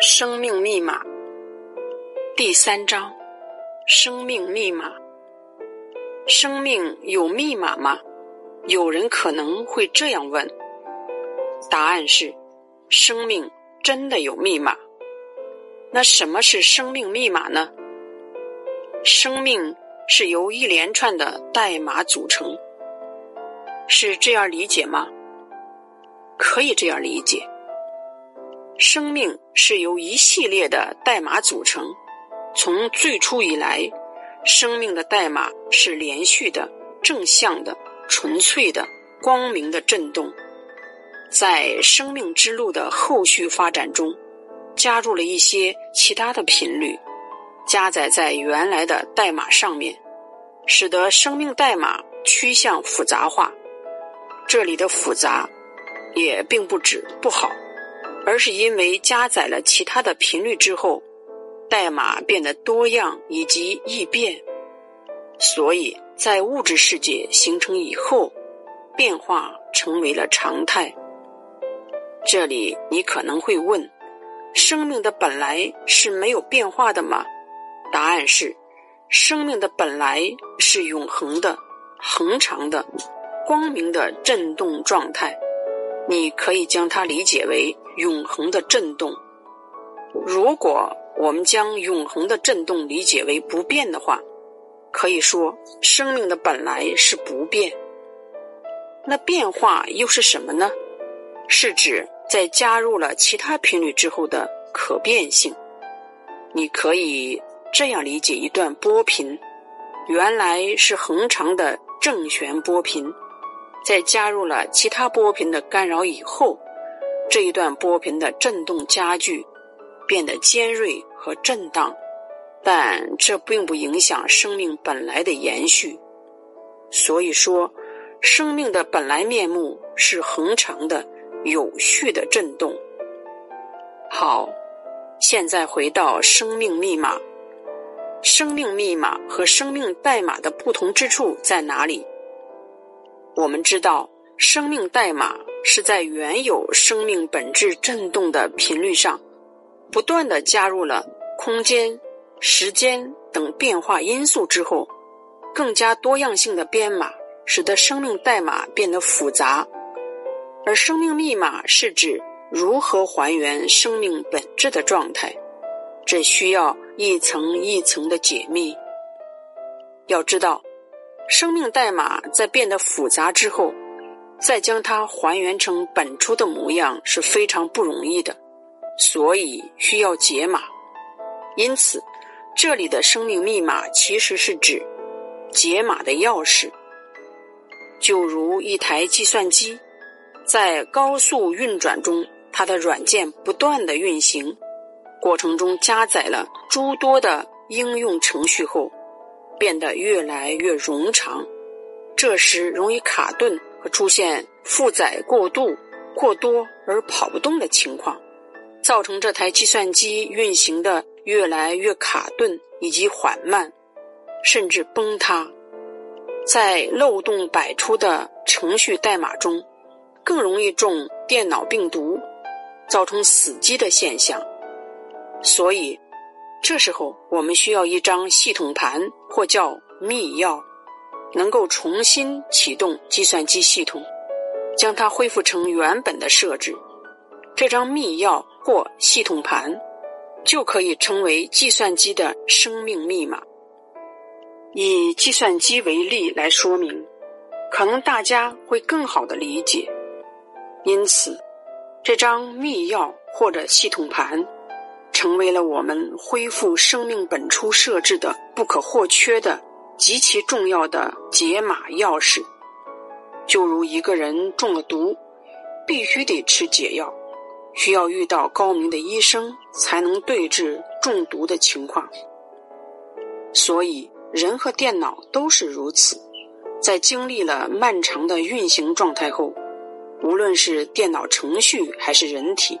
生命密码第三章：生命密码。生命有密码吗？有人可能会这样问。答案是：生命真的有密码。那什么是生命密码呢？生命是由一连串的代码组成，是这样理解吗？可以这样理解。生命是由一系列的代码组成。从最初以来，生命的代码是连续的、正向的、纯粹的、光明的震动。在生命之路的后续发展中，加入了一些其他的频率，加载在原来的代码上面，使得生命代码趋向复杂化。这里的复杂，也并不指不好。而是因为加载了其他的频率之后，代码变得多样以及易变，所以在物质世界形成以后，变化成为了常态。这里你可能会问：生命的本来是没有变化的吗？答案是：生命的本来是永恒的、恒长的、光明的振动状态。你可以将它理解为永恒的震动。如果我们将永恒的震动理解为不变的话，可以说生命的本来是不变。那变化又是什么呢？是指在加入了其他频率之后的可变性。你可以这样理解一段波频：原来是恒长的正弦波频。在加入了其他波频的干扰以后，这一段波频的振动加剧，变得尖锐和震荡，但这并不影响生命本来的延续。所以说，生命的本来面目是恒长的、有序的振动。好，现在回到生命密码。生命密码和生命代码的不同之处在哪里？我们知道，生命代码是在原有生命本质振动的频率上，不断的加入了空间、时间等变化因素之后，更加多样性的编码，使得生命代码变得复杂。而生命密码是指如何还原生命本质的状态，这需要一层一层的解密。要知道。生命代码在变得复杂之后，再将它还原成本初的模样是非常不容易的，所以需要解码。因此，这里的生命密码其实是指解码的钥匙。就如一台计算机在高速运转中，它的软件不断的运行，过程中加载了诸多的应用程序后。变得越来越冗长，这时容易卡顿和出现负载过度、过多而跑不动的情况，造成这台计算机运行的越来越卡顿以及缓慢，甚至崩塌。在漏洞百出的程序代码中，更容易中电脑病毒，造成死机的现象。所以。这时候，我们需要一张系统盘，或叫密钥，能够重新启动计算机系统，将它恢复成原本的设置。这张密钥或系统盘就可以称为计算机的生命密码。以计算机为例来说明，可能大家会更好的理解。因此，这张密钥或者系统盘。成为了我们恢复生命本初设置的不可或缺的极其重要的解码钥匙。就如一个人中了毒，必须得吃解药，需要遇到高明的医生才能对治中毒的情况。所以，人和电脑都是如此，在经历了漫长的运行状态后，无论是电脑程序还是人体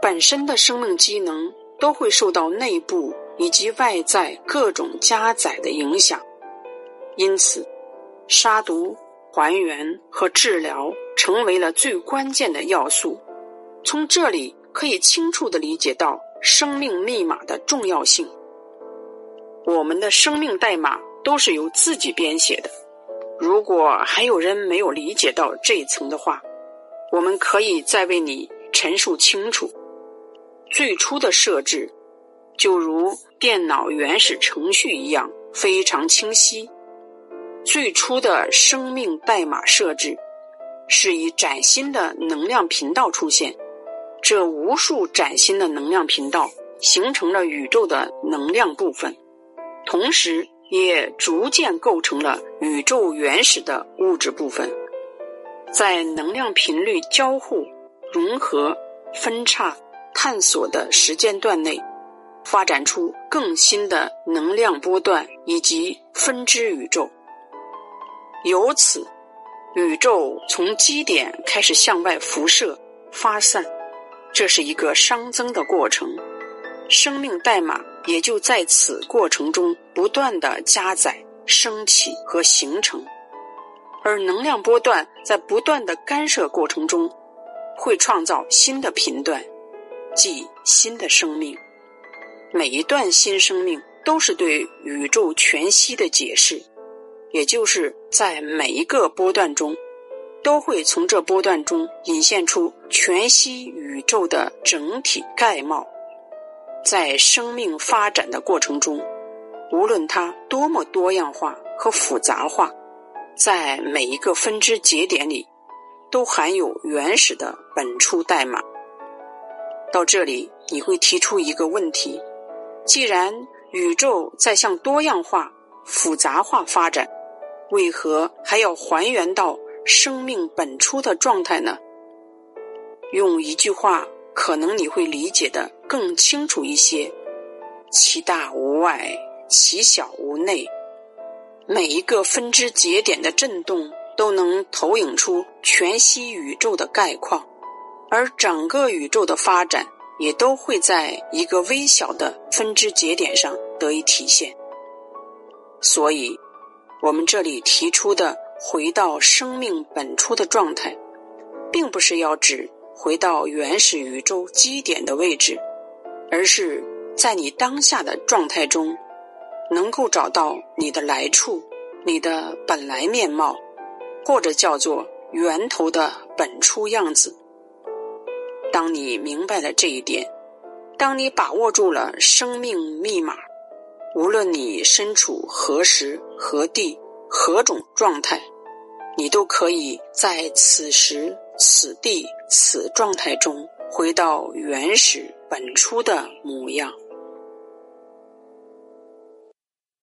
本身的生命机能。都会受到内部以及外在各种加载的影响，因此，杀毒、还原和治疗成为了最关键的要素。从这里可以清楚地理解到生命密码的重要性。我们的生命代码都是由自己编写的。如果还有人没有理解到这一层的话，我们可以再为你陈述清楚。最初的设置，就如电脑原始程序一样，非常清晰。最初的生命代码设置，是以崭新的能量频道出现。这无数崭新的能量频道，形成了宇宙的能量部分，同时也逐渐构成了宇宙原始的物质部分。在能量频率交互、融合、分叉、探索的时间段内，发展出更新的能量波段以及分支宇宙。由此，宇宙从基点开始向外辐射、发散，这是一个熵增的过程。生命代码也就在此过程中不断的加载、升起和形成。而能量波段在不断的干涉过程中，会创造新的频段，即新的生命。每一段新生命都是对宇宙全息的解释。也就是在每一个波段中，都会从这波段中引现出全息宇宙的整体概貌。在生命发展的过程中，无论它多么多样化和复杂化，在每一个分支节点里，都含有原始的本初代码。到这里，你会提出一个问题：既然宇宙在向多样化、复杂化发展，为何还要还原到生命本初的状态呢？用一句话，可能你会理解的更清楚一些：其大无外，其小无内。每一个分支节点的震动都能投影出全息宇宙的概况，而整个宇宙的发展也都会在一个微小的分支节点上得以体现。所以。我们这里提出的回到生命本初的状态，并不是要指回到原始宇宙基点的位置，而是在你当下的状态中，能够找到你的来处、你的本来面貌，或者叫做源头的本初样子。当你明白了这一点，当你把握住了生命密码。无论你身处何时何地何种状态，你都可以在此时此地此状态中回到原始本初的模样。